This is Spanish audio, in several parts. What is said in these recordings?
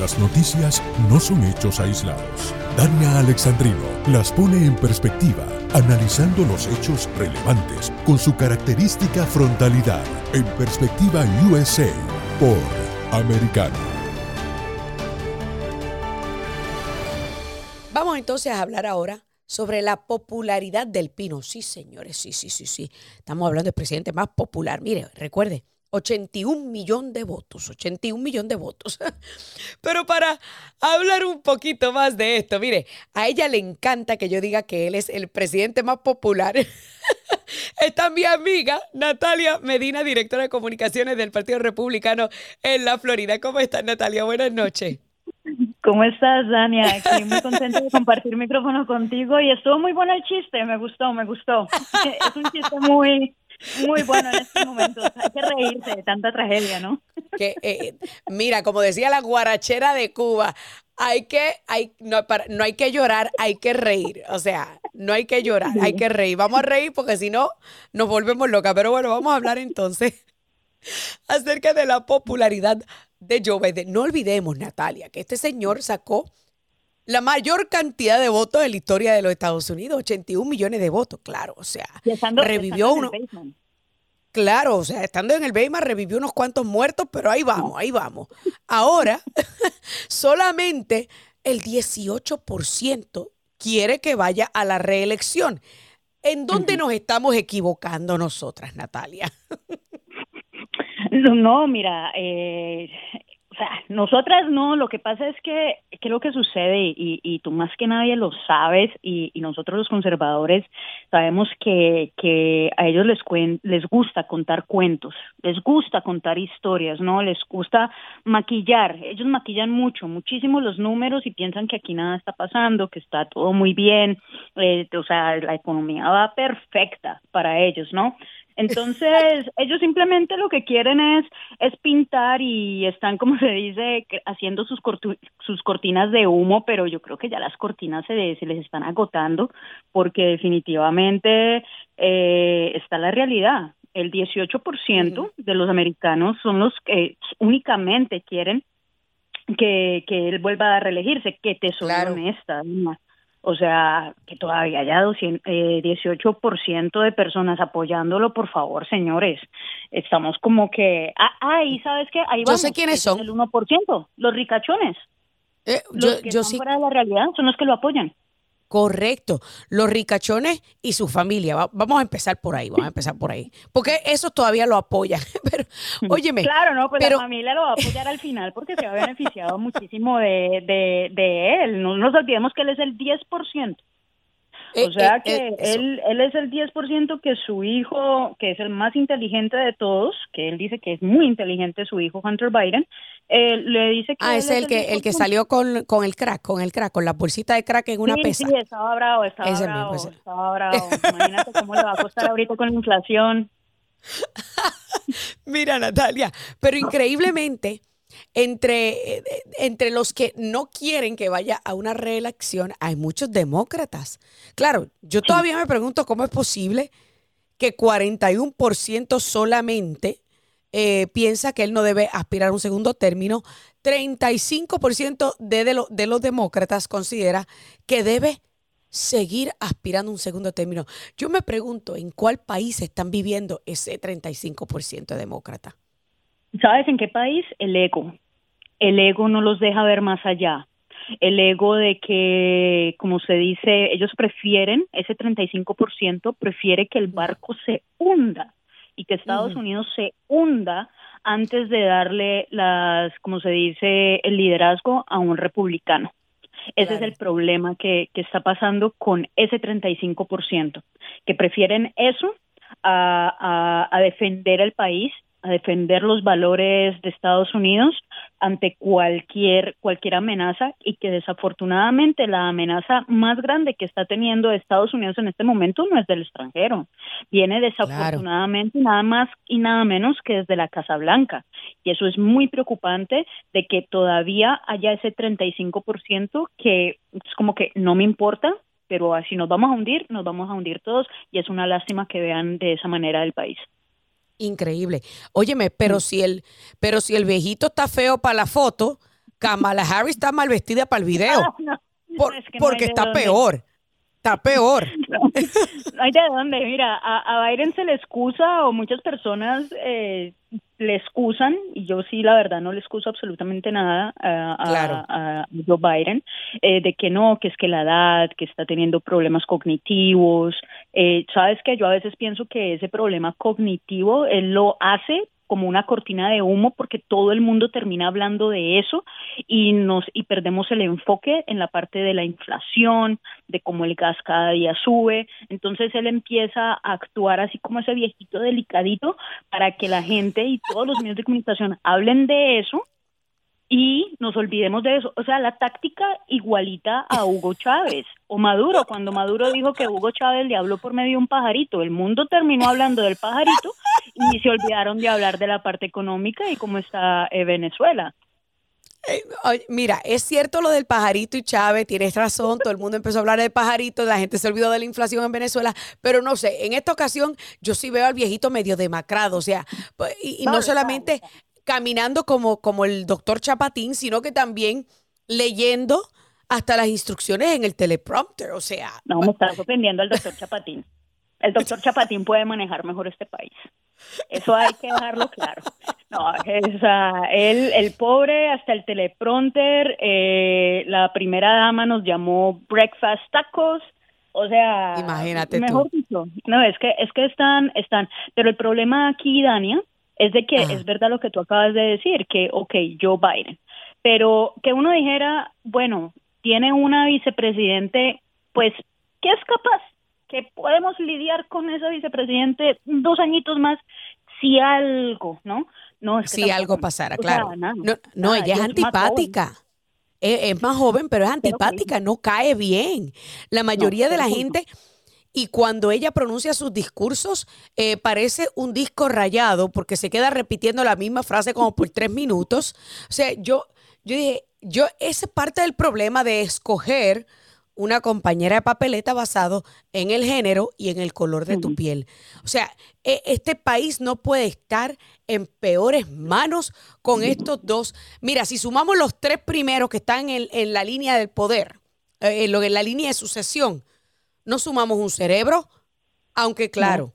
Las noticias no son hechos aislados. Dania Alexandrino las pone en perspectiva, analizando los hechos relevantes con su característica frontalidad. En perspectiva USA por Americano. Vamos entonces a hablar ahora sobre la popularidad del pino. Sí, señores, sí, sí, sí, sí. Estamos hablando del presidente más popular. Mire, recuerde, 81 millones de votos, 81 millones de votos. Pero para hablar un poquito más de esto, mire, a ella le encanta que yo diga que él es el presidente más popular. Está mi amiga Natalia Medina, directora de comunicaciones del Partido Republicano en la Florida. ¿Cómo estás, Natalia? Buenas noches. ¿Cómo estás, Dania? Aquí muy contenta de compartir micrófono contigo y estuvo muy bueno el chiste, me gustó, me gustó. Es un chiste muy, muy bueno en este momento. Hay que reírse de tanta tragedia, ¿no? Que, eh, mira, como decía la guarachera de Cuba, hay que, hay, no, no hay que llorar, hay que reír. O sea, no hay que llorar, hay que reír. Vamos a reír porque si no, nos volvemos locas. Pero bueno, vamos a hablar entonces acerca de la popularidad de Joe Biden. No olvidemos, Natalia, que este señor sacó la mayor cantidad de votos en la historia de los Estados Unidos, 81 millones de votos, claro, o sea, revivió uno. Claro, o sea, estando en el Weimar revivió unos cuantos muertos, pero ahí vamos, ahí vamos. Ahora, solamente el 18% quiere que vaya a la reelección. ¿En dónde nos estamos equivocando nosotras, Natalia? no, mira, eh, o sea, nosotras no, lo que pasa es que, ¿qué es lo que sucede? Y, y tú más que nadie lo sabes, y, y nosotros los conservadores sabemos que, que a ellos les, les gusta contar cuentos, les gusta contar historias, ¿no? Les gusta maquillar, ellos maquillan mucho, muchísimo los números y piensan que aquí nada está pasando, que está todo muy bien, eh, o sea, la economía va perfecta para ellos, ¿no? Entonces, ellos simplemente lo que quieren es, es pintar y están, como se dice, haciendo sus, sus cortinas de humo, pero yo creo que ya las cortinas se, se les están agotando porque definitivamente eh, está la realidad. El 18% de los americanos son los que únicamente quieren que, que él vuelva a reelegirse, que te soy honesta. O sea, que todavía haya 18% eh, de personas apoyándolo, por favor, señores. Estamos como que... Ah, ah y ¿sabes qué? Ahí vamos. Yo sé quiénes son. El 1%, los ricachones. Eh, los que yo fuera de la realidad son los que lo apoyan. Correcto. Los ricachones y su familia. vamos a empezar por ahí, vamos a empezar por ahí. Porque eso todavía lo apoyan. Pero, óyeme. Claro, no, pues la familia lo va a apoyar al final porque se ha beneficiado muchísimo de, de, de él. No nos olvidemos que él es el 10%. Eh, o sea eh, que eh, él, él es el 10% que su hijo, que es el más inteligente de todos, que él dice que es muy inteligente su hijo Hunter Biden, le dice que... Ah, es el, que, el que salió con, con el crack, con el crack, con la bolsita de crack en una pesa. Sí, estaba bravo, estaba bravo, estaba bravo. Imagínate cómo le va a costar ahorita con la inflación. Mira, Natalia, pero increíblemente entre, entre los que no quieren que vaya a una reelección hay muchos demócratas. Claro, yo todavía me pregunto cómo es posible que 41% solamente eh, piensa que él no debe aspirar a un segundo término. 35% de, de, de los demócratas considera que debe seguir aspirando a un segundo término. Yo me pregunto en cuál país están viviendo ese 35% de demócratas. ¿Sabes en qué país? El ego. El ego no los deja ver más allá. El ego de que, como se dice, ellos prefieren, ese 35% prefiere que el barco se hunda y que Estados Unidos se hunda antes de darle las, como se dice, el liderazgo a un republicano. Ese es el problema que, que está pasando con ese 35%, que prefieren eso a, a, a defender el país a defender los valores de Estados Unidos ante cualquier cualquier amenaza y que desafortunadamente la amenaza más grande que está teniendo Estados Unidos en este momento no es del extranjero, viene desafortunadamente nada más y nada menos que desde la Casa Blanca. Y eso es muy preocupante de que todavía haya ese 35% que es como que no me importa, pero si nos vamos a hundir, nos vamos a hundir todos y es una lástima que vean de esa manera el país. Increíble. Óyeme, pero mm. si el, pero si el viejito está feo para la foto, Kamala Harris está mal vestida para el video. porque está peor. Está peor. No, hay de dónde. Mira, a, Biden se le excusa o muchas personas eh, le excusan, y yo sí, la verdad, no le excuso absolutamente nada a, Joe Biden, eh, de que no, que es que la edad, que está teniendo problemas cognitivos. Eh, Sabes que yo a veces pienso que ese problema cognitivo él lo hace como una cortina de humo porque todo el mundo termina hablando de eso y nos y perdemos el enfoque en la parte de la inflación, de cómo el gas cada día sube, entonces él empieza a actuar así como ese viejito delicadito para que la gente y todos los medios de comunicación hablen de eso y nos olvidemos de eso. O sea, la táctica igualita a Hugo Chávez o Maduro, cuando Maduro dijo que Hugo Chávez le habló por medio de un pajarito, el mundo terminó hablando del pajarito y se olvidaron de hablar de la parte económica y cómo está eh, Venezuela. Eh, mira, es cierto lo del pajarito y Chávez, tienes razón, todo el mundo empezó a hablar del pajarito, la gente se olvidó de la inflación en Venezuela, pero no sé, en esta ocasión yo sí veo al viejito medio demacrado, o sea, pues, y, no solamente caminando como, como el doctor Chapatín, sino que también leyendo hasta las instrucciones en el teleprompter, o sea. No, me está sorprendiendo el doctor Chapatín. El doctor Chapatín puede manejar mejor este país. Eso hay que dejarlo claro. No, es, él, el pobre, hasta el teleprompter, eh, la primera dama nos llamó breakfast tacos, o sea, imagínate mejor dicho, no, es que, es que están, están, pero el problema aquí, Dania, es de que es verdad lo que tú acabas de decir, que, ok, Joe Biden, pero que uno dijera, bueno, tiene una vicepresidente, pues, que es capaz, que podemos lidiar con esa vicepresidente dos añitos más, si algo, ¿no? No, es si algo pasara, claro. no, no ella es antipática. Es, más joven, pero es antipática, no cae bien. La mayoría de la gente y cuando ella pronuncia sus discursos eh, parece un disco rayado porque se queda repitiendo la misma frase como por tres minutos. O sea, yo, yo dije, yo, esa es parte del problema de escoger una compañera de papeleta basado en el género y en el color de tu piel. O sea, e, este país no puede estar en peores manos con estos dos. Mira, si sumamos los tres primeros que están en, en la línea del poder, eh, en la línea de sucesión, no sumamos un cerebro, aunque claro,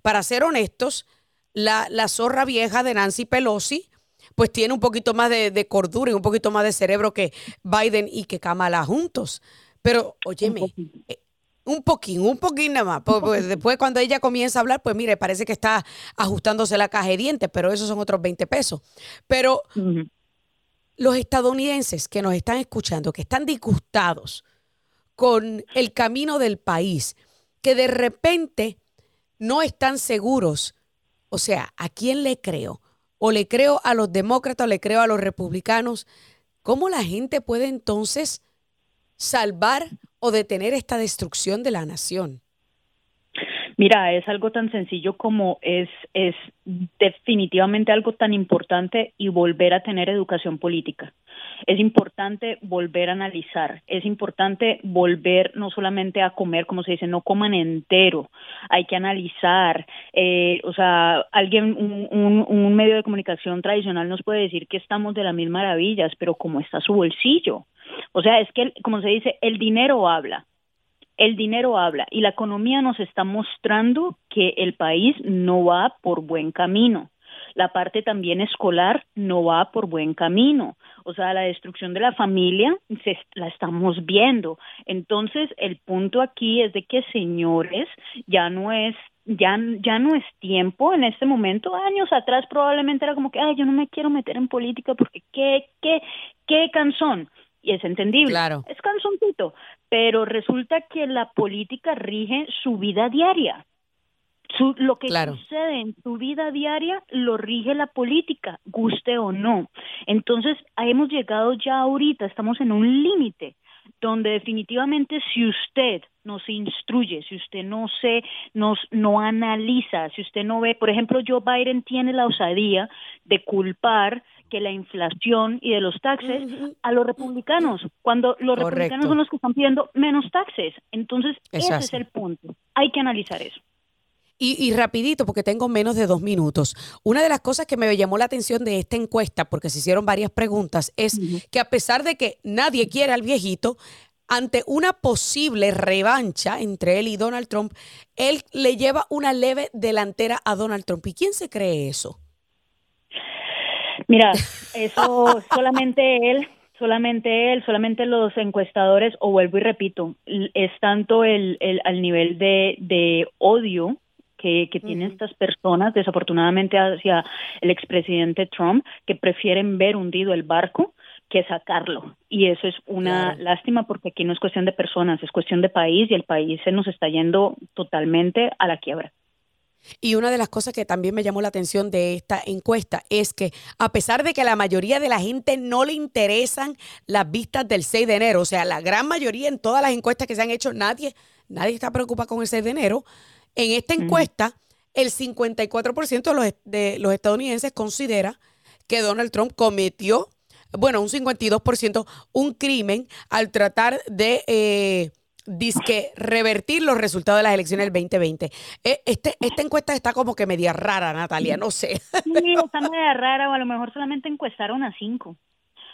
para ser honestos, la, la, zorra vieja de Nancy Pelosi, pues tiene un poquito más de, cordura y un poquito más de cerebro que Biden y que Kamala juntos. Pero, óyeme, un poquín, un poquín nada más. Pues, pues, después cuando ella comienza a hablar, pues mire, parece que está ajustándose la caja de dientes, pero esos son otros 20 pesos. Pero los estadounidenses que nos están escuchando, que están disgustados con el camino del país, que de repente no están seguros. O sea, ¿a quién le creo? ¿O le creo a los demócratas o le creo a los republicanos? ¿Cómo la gente puede entonces salvar o detener esta destrucción de la nación? Mira, es algo tan sencillo como es, es definitivamente algo tan importante y volver a tener educación política. Es importante volver a analizar, es importante volver no solamente a comer, como se dice, no coman entero, hay que analizar. Eh, o sea, alguien, un, un medio de comunicación tradicional nos puede decir que estamos de las mil maravillas, pero ¿cómo está su bolsillo? O sea, es que, como se dice, el dinero habla el dinero habla y la economía nos está mostrando que el país no va por buen camino. La parte también escolar no va por buen camino. O sea, la destrucción de la familia se, la estamos viendo. Entonces, el punto aquí es de que, señores, ya no es ya, ya no es tiempo en este momento. Años atrás probablemente era como que, ay, yo no me quiero meter en política porque qué, qué, qué cansón y es entendible. Claro. Es canzoncito, pero resulta que la política rige su vida diaria. Su, lo que sucede en su vida diaria lo rige la política, guste o no. Entonces, hemos llegado ya ahorita, estamos en un límite donde definitivamente si usted no se instruye, si usted no se nos no analiza, si usted no ve, por ejemplo, Joe Biden tiene la osadía de culpar que la inflación y de los taxes a los republicanos, cuando los republicanos son los que están pidiendo menos taxes. Entonces, ese es el punto. Hay que analizar eso. Y, rapidito, porque tengo menos de dos minutos. Una de las cosas que me llamó la atención de esta encuesta, porque se hicieron varias preguntas, es que a pesar de que nadie quiere al viejito, ante una posible revancha entre él y Donald Trump, él le lleva una leve delantera a Donald Trump. ¿Y quién se cree eso? Mira, eso solamente él solamente él, solamente los encuestadores, o vuelvo y repito, es tanto el, el al nivel de, de odio que, tienen estas personas, desafortunadamente hacia el expresidente Trump, que prefieren ver hundido el barco que sacarlo. Y eso es una lástima porque aquí no es cuestión de personas, es cuestión de país y el país se nos está yendo totalmente a la quiebra. Y una de las cosas que también me llamó la atención de esta encuesta es que a pesar de que a la mayoría de la gente no le interesan las vistas del 6 de enero, o sea, la gran mayoría en todas las encuestas que se han hecho, nadie, nadie está preocupado con el 6 de enero, en esta encuesta, el 54% de los, de los estadounidenses considera que Donald Trump cometió, bueno, un 52%, un crimen al tratar de eh, revertir los resultados de las elecciones del 2020. Eh, este, esta encuesta está como que media rara, Natalia, no sé. Sí, está media rara, o a lo mejor solamente encuestaron a cinco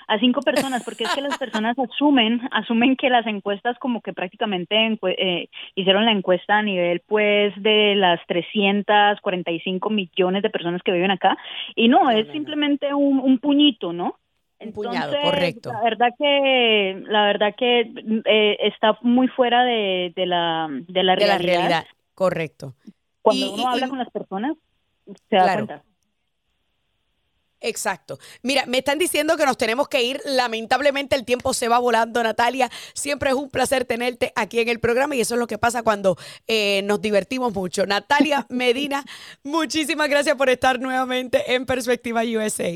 a cinco personas, porque es que las personas asumen, asumen que las encuestas como que prácticamente eh, hicieron la encuesta a nivel pues de las 345 millones de personas que viven acá, y no, es simplemente un, puñito, ¿no? Un puñado, correcto. La verdad que, la verdad que eh, está muy fuera de, de, la, de la realidad. correcto. Cuando uno habla con las personas, se da cuenta. Exacto. Mira, me están diciendo que nos tenemos que ir. Lamentablemente el tiempo se va volando, Natalia. Siempre es un placer tenerte aquí en el programa y eso es lo que pasa cuando eh, nos divertimos mucho. Natalia Medina, muchísimas gracias por estar nuevamente en Perspectiva USA.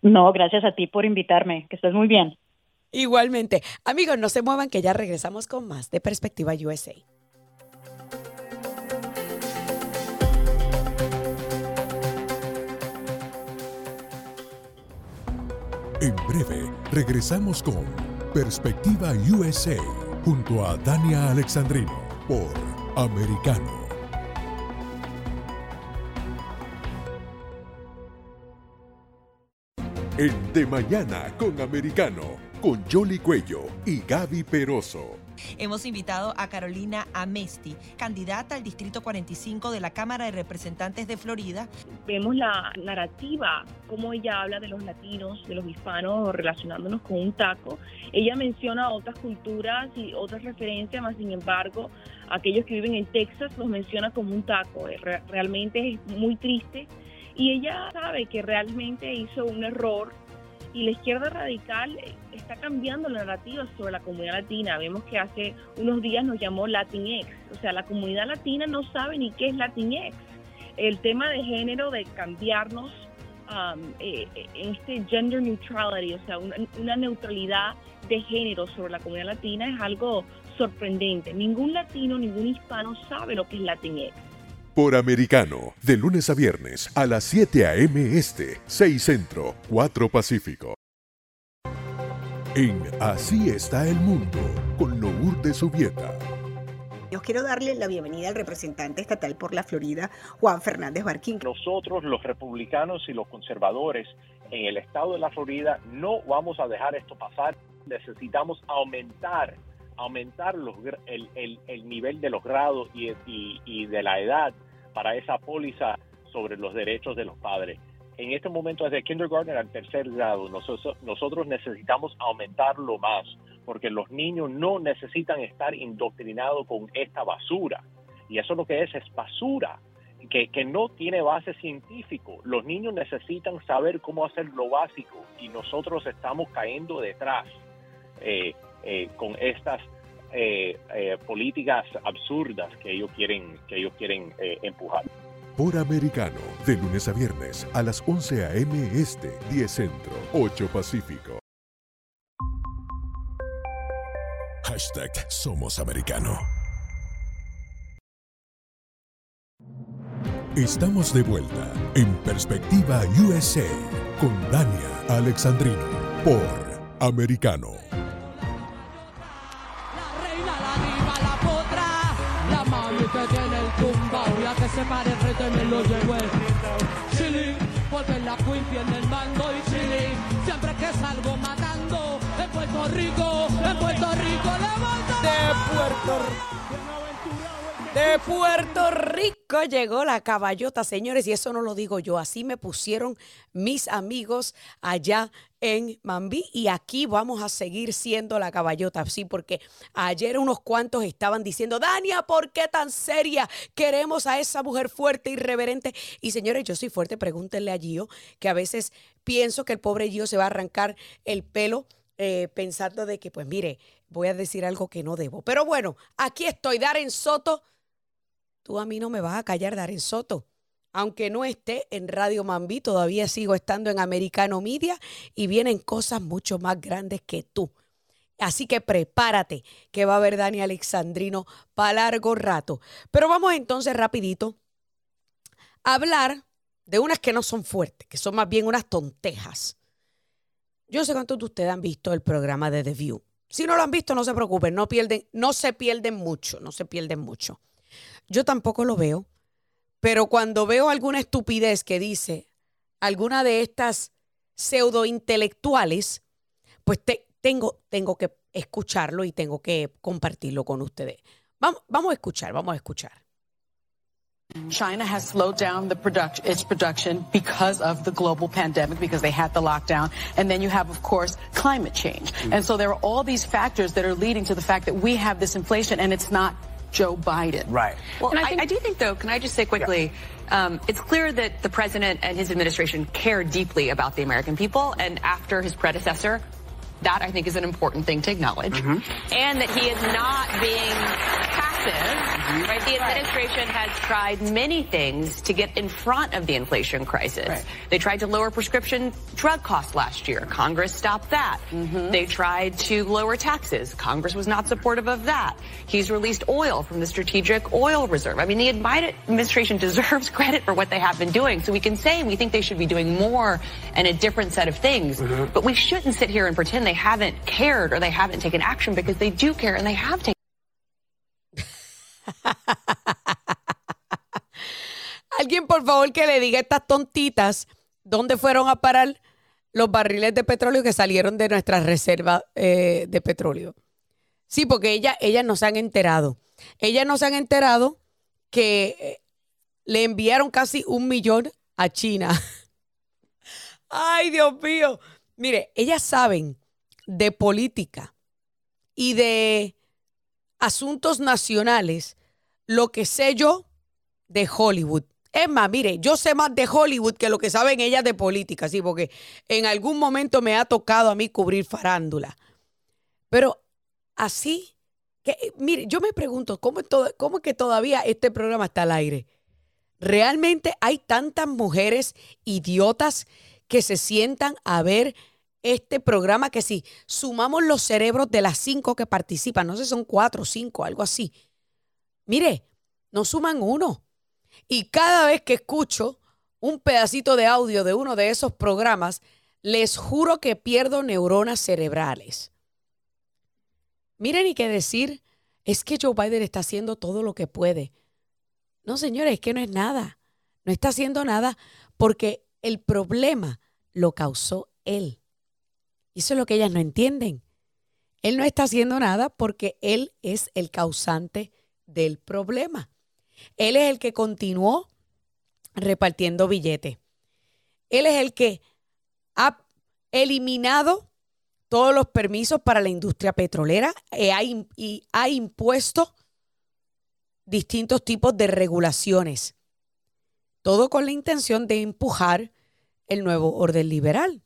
No, gracias a ti por invitarme. Que estés muy bien. Igualmente. Amigos, no se muevan que ya regresamos con más de Perspectiva USA. En breve, regresamos con Perspectiva USA junto a Dania Alexandrino por Americano. En De Mañana con Americano, con Jolly Cuello y Gaby Peroso. Hemos invitado a Carolina Amesti, candidata al Distrito 45 de la Cámara de Representantes de Florida. Vemos la narrativa, cómo ella habla de los latinos, de los hispanos relacionándonos con un taco. Ella menciona otras culturas y otras referencias, más sin embargo, aquellos que viven en Texas los menciona como un taco. Eh, realmente es muy triste. Y ella sabe que realmente hizo un error y la izquierda radical está cambiando la narrativa sobre la comunidad latina. Vemos que hace unos días nos llamó Latinx, o sea, la comunidad latina no sabe ni qué es Latinx. El tema de género, de cambiarnos um, eh, eh, este gender neutrality, o sea, una, neutralidad de género sobre la comunidad latina es algo sorprendente. Ningún latino, ningún hispano sabe lo que es Latinx por americano, de lunes a viernes a las 7 a.m. Este, 6 Centro, 4 Pacífico. En Así está el mundo, con de Subieta. Yo quiero darle la bienvenida al representante estatal por la Florida, Juan Fernández Barquín. Nosotros, los republicanos y los conservadores en el estado de la Florida, no vamos a dejar esto pasar. Necesitamos aumentar aumentar los, el, el, nivel de los grados y, y de la edad para esa póliza sobre los derechos de los padres. En este momento, desde kindergarten al tercer grado, nosotros, necesitamos aumentarlo más, porque los niños no necesitan estar indoctrinados con esta basura. Y eso lo que es, es basura, que, que no tiene base científico. Los niños necesitan saber cómo hacer lo básico y nosotros estamos cayendo detrás eh, eh, con estas eh, eh, políticas absurdas que ellos quieren, que ellos quieren eh, empujar. Por Americano, de lunes a viernes a las 11 a.m. Este, 10 Centro, 8 Pacífico. Hashtag Somos Americano. Estamos de vuelta en Perspectiva USA con Dania Alexandrino por Americano. Se pare frente me lo llevo el chilling, porque la queen tiene el mando y chilling, siempre que salgo matando, en Puerto Rico, en Puerto Rico, levanta. De Puerto De Puerto Rico llegó la caballota, señores, y eso no lo digo yo, así me pusieron mis amigos allá en Mambí y aquí vamos a seguir siendo la caballota, sí, porque ayer unos cuantos estaban diciendo, Dania, ¿por qué tan seria? Queremos a esa mujer fuerte y reverente. Y señores, yo soy fuerte, pregúntenle a Gio, que a veces pienso que el pobre Gio se va a arrancar el pelo eh, pensando de que, pues mire, voy a decir algo que no debo. Pero bueno, aquí estoy, Darren Soto. Tú a mí no me vas a callar, Darren Soto aunque no esté en Radio Mambí, todavía sigo estando en Americano Media y vienen cosas mucho más grandes que tú. Así que prepárate, que va a haber Dani Alexandrino para largo rato. Pero vamos entonces rapidito a hablar de unas que no son fuertes, que son más bien unas tontejas. Yo sé cuántos de ustedes han visto el programa de The View. Si no lo han visto, no se preocupen, no pierden, no se pierden mucho, no se pierden mucho. Yo tampoco lo veo, pero cuando veo alguna estupidez que dice alguna de estas pseudo intelectuales, pues tengo, tengo que escucharlo y tengo que compartirlo con ustedes. Vamos, vamos a escuchar, vamos a escuchar. China has slowed down the production, its production because of the global pandemic, because they had the lockdown. And then you have, of course, climate change. And so there are all these factors that are leading to the fact that we have this inflation and it's not Joe Biden. Right. Well, I, think, I, do think, though, can I just say quickly, yeah. um, it's clear that the president and his administration care deeply about the American people. And after his predecessor, that I think is an important thing to acknowledge. Mm-hmm. And that he is not being Mm-hmm. Right? The administration has tried many things to get in front of the inflation crisis. Right. They tried to lower prescription drug costs last year. Congress stopped that. Mm-hmm. They tried to lower taxes. Congress was not supportive of that. He's released oil from the strategic oil reserve. I mean, the administration deserves credit for what they have been doing. So we can say we think they should be doing more and a different set of things. Mm-hmm. But we shouldn't sit here and pretend they haven't cared or they haven't taken action because they do care and they have taken Alguien, por favor, que le diga a estas tontitas dónde fueron a parar los barriles de petróleo que salieron de nuestra reserva eh, de petróleo. Sí, porque ella, ellas no se han enterado. Ellas no se han enterado que eh, le enviaron casi un millón a China. Ay, Dios mío. Mire, ellas saben de política y de asuntos nacionales lo que sé yo de Hollywood. Es más, mire, yo sé más de Hollywood que lo que saben ellas de política, sí, porque en algún momento me ha tocado a mí cubrir farándula. Pero así, que, mire, yo me pregunto, ¿cómo, todo, ¿cómo es que todavía este programa está al aire? ¿Realmente hay tantas mujeres idiotas que se sientan a ver este programa que si sumamos los cerebros de las cinco que participan, no sé, son cuatro o cinco, algo así. Mire, no suman uno. Y cada vez que escucho un pedacito de audio de uno de esos programas, les juro que pierdo neuronas cerebrales. Miren y qué decir, es que Joe Biden está haciendo todo lo que puede. No, señores, es que no es nada. No está haciendo nada porque el problema lo causó él. Y eso es lo que ellas no entienden. Él no está haciendo nada porque él es el causante del problema. Él es el que continuó repartiendo billetes. Él es el que ha eliminado todos los permisos para la industria petrolera y ha impuesto distintos tipos de regulaciones. Todo con la intención de empujar el nuevo orden liberal.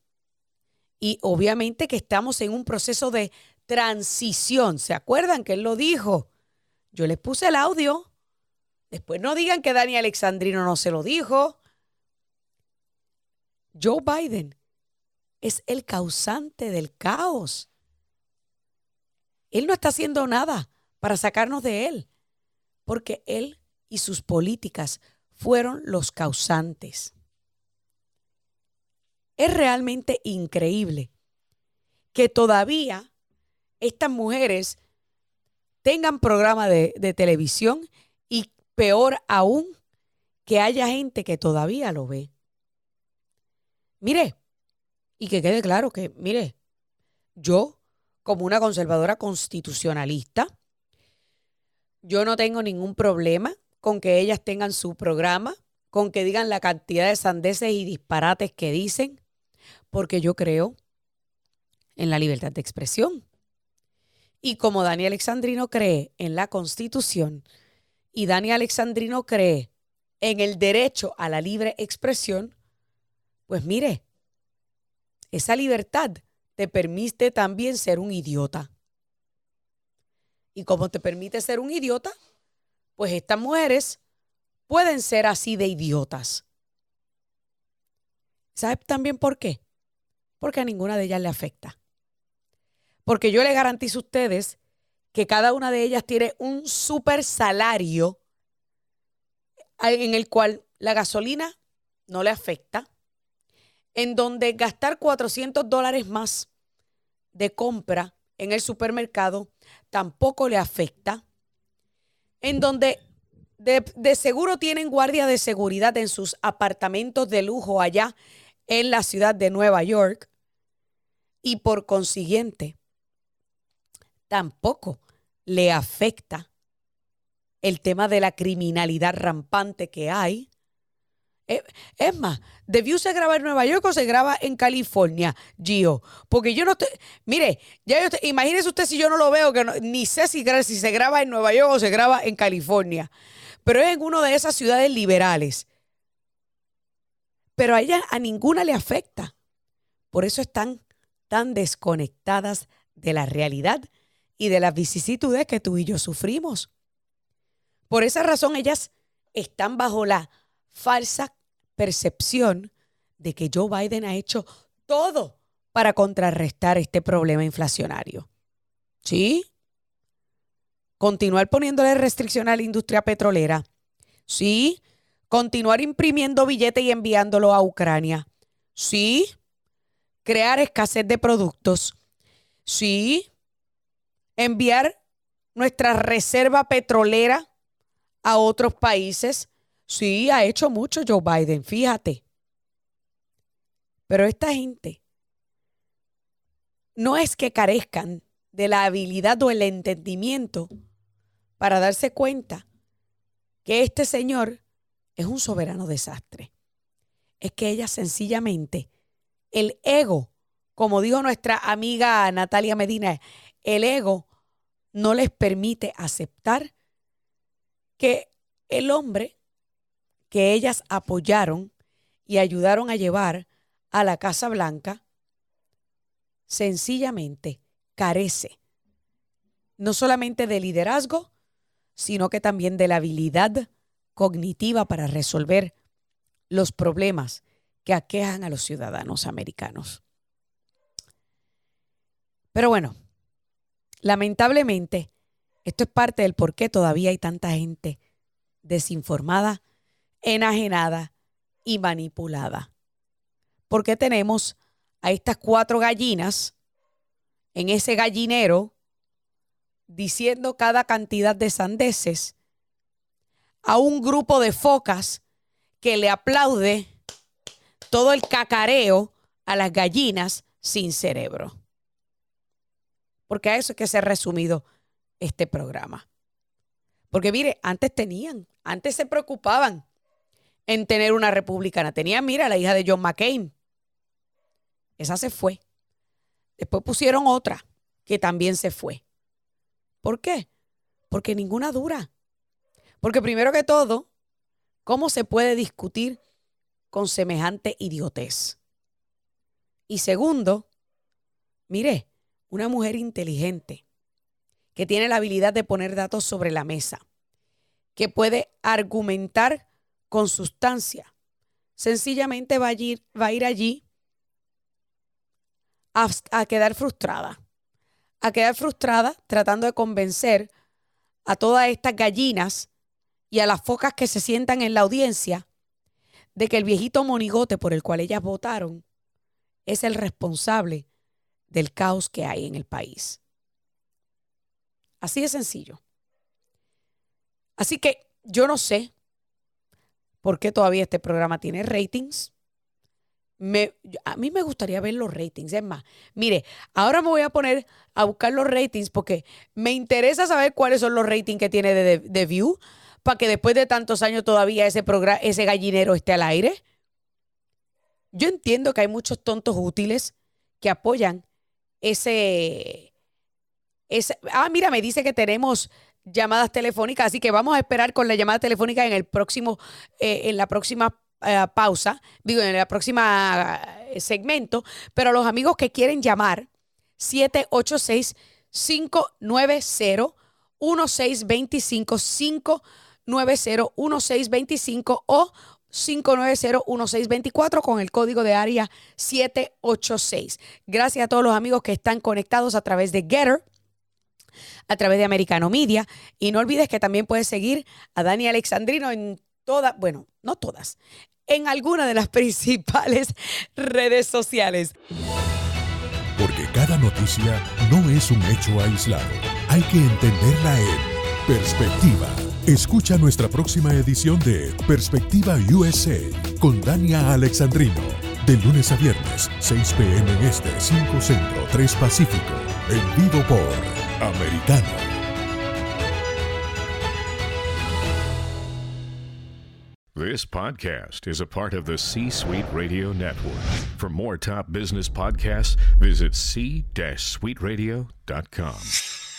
Y obviamente que estamos en un proceso de transición. ¿Se acuerdan que él lo dijo? Yo les puse el audio. Después no digan que Dani Alexandrino no se lo dijo. Joe Biden es el causante del caos. Él no está haciendo nada para sacarnos de él, porque él y sus políticas fueron los causantes. Es realmente increíble que todavía estas mujeres tengan programa de, televisión y peor aún, que haya gente que todavía lo ve. Mire, y que quede claro que, mire, yo, como una conservadora constitucionalista, yo no tengo ningún problema con que ellas tengan su programa, con que digan la cantidad de sandeces y disparates que dicen, porque yo creo en la libertad de expresión. Y como Dani Alexandrino cree en la Constitución y Dani Alexandrino cree en el derecho a la libre expresión, pues mire, esa libertad te permite también ser un idiota. Y como te permite ser un idiota, pues estas mujeres pueden ser así de idiotas. ¿Sabes también por qué? Porque a ninguna de ellas le afecta. Porque yo le garantizo a ustedes que cada una de ellas tiene un super salario en el cual la gasolina no le afecta, en donde gastar 400 dólares más de compra en el supermercado tampoco le afecta, en donde de, de, seguro tienen guardia de seguridad en sus apartamentos de lujo allá en la ciudad de Nueva York y por consiguiente tampoco le afecta el tema de la criminalidad rampante que hay. Eh, es más, ¿debió se graba en Nueva York o se graba en California, Gio? Porque yo no estoy. Mire, ya yo imagínese usted si yo no lo veo, que ni sé si, si se graba en Nueva York o se graba en California. Pero es en una de esas ciudades liberales. Pero a ella a ninguna le afecta. Por eso están tan desconectadas de la realidad y de las vicisitudes que tú y yo sufrimos. Por esa razón ellas están bajo la falsa percepción de que Joe Biden ha hecho todo para contrarrestar este problema inflacionario. ¿Sí? Continuar poniéndole restricción a la industria petrolera. Sí. Continuar imprimiendo billetes y enviándolo a Ucrania. Sí. Crear escasez de productos. Sí enviar nuestra reserva petrolera a otros países. Sí, ha hecho mucho Joe Biden, fíjate. Pero esta gente no es que carezcan de la habilidad o el entendimiento para darse cuenta que este señor es un soberano desastre. Es que ella sencillamente, el ego, como dijo nuestra amiga Natalia Medina, el ego no les permite aceptar que el hombre que ellas apoyaron y ayudaron a llevar a la Casa Blanca sencillamente carece no solamente de liderazgo, sino que también de la habilidad cognitiva para resolver los problemas que aquejan a los ciudadanos americanos. Pero bueno, Lamentablemente, esto es parte del por qué todavía hay tanta gente desinformada, enajenada y manipulada. Porque tenemos a estas cuatro gallinas en ese gallinero diciendo cada cantidad de sandeces a un grupo de focas que le aplaude todo el cacareo a las gallinas sin cerebro porque a eso es que se ha resumido este programa. Porque mire, antes tenían, antes se preocupaban en tener una republicana. Tenían, mira, la hija de John McCain. Esa se fue. Después pusieron otra que también se fue. ¿Por qué? Porque ninguna dura. Porque primero que todo, ¿cómo se puede discutir con semejante idiotez? Y segundo, mire, una mujer inteligente, que tiene la habilidad de poner datos sobre la mesa, que puede argumentar con sustancia, sencillamente va a ir, va a ir allí a, a quedar frustrada, a quedar frustrada tratando de convencer a todas estas gallinas y a las focas que se sientan en la audiencia de que el viejito monigote por el cual ellas votaron es el responsable del caos que hay en el país. Así de sencillo. Así que yo no sé, por qué todavía este programa tiene ratings. Me, a mí me gustaría ver los ratings. Es más, mire, ahora me voy a poner a buscar los ratings porque me interesa saber cuáles son los ratings que tiene de, de View para que después de tantos años todavía ese, ese gallinero esté al aire. Yo entiendo que hay muchos tontos útiles que apoyan ese, ese... Ah, mira, me dice que tenemos llamadas telefónicas, así que vamos a esperar con la llamada telefónica en el próximo, eh, en la próxima eh, pausa, digo, en la próxima eh, segmento, pero los amigos que quieren llamar, 786 590 1625 590 1625 o 590-1624 con el código de área 786. Gracias a todos los amigos que están conectados a través de Getter a través de Americano Media. Y no olvides que también puedes seguir a Dani Alexandrino en todas, bueno, no todas, en alguna de las principales redes sociales. Porque cada noticia no es un hecho aislado. Hay que entenderla en perspectiva. Escucha nuestra próxima edición de Perspectiva USA con Dania Alexandrino. De lunes a viernes, 6 p.m. en este, 5 centro, 3 pacífico. En vivo por Americano. This podcast is a part of the C Suite Radio Network. For more top business podcasts, visit c-suiteradio.com.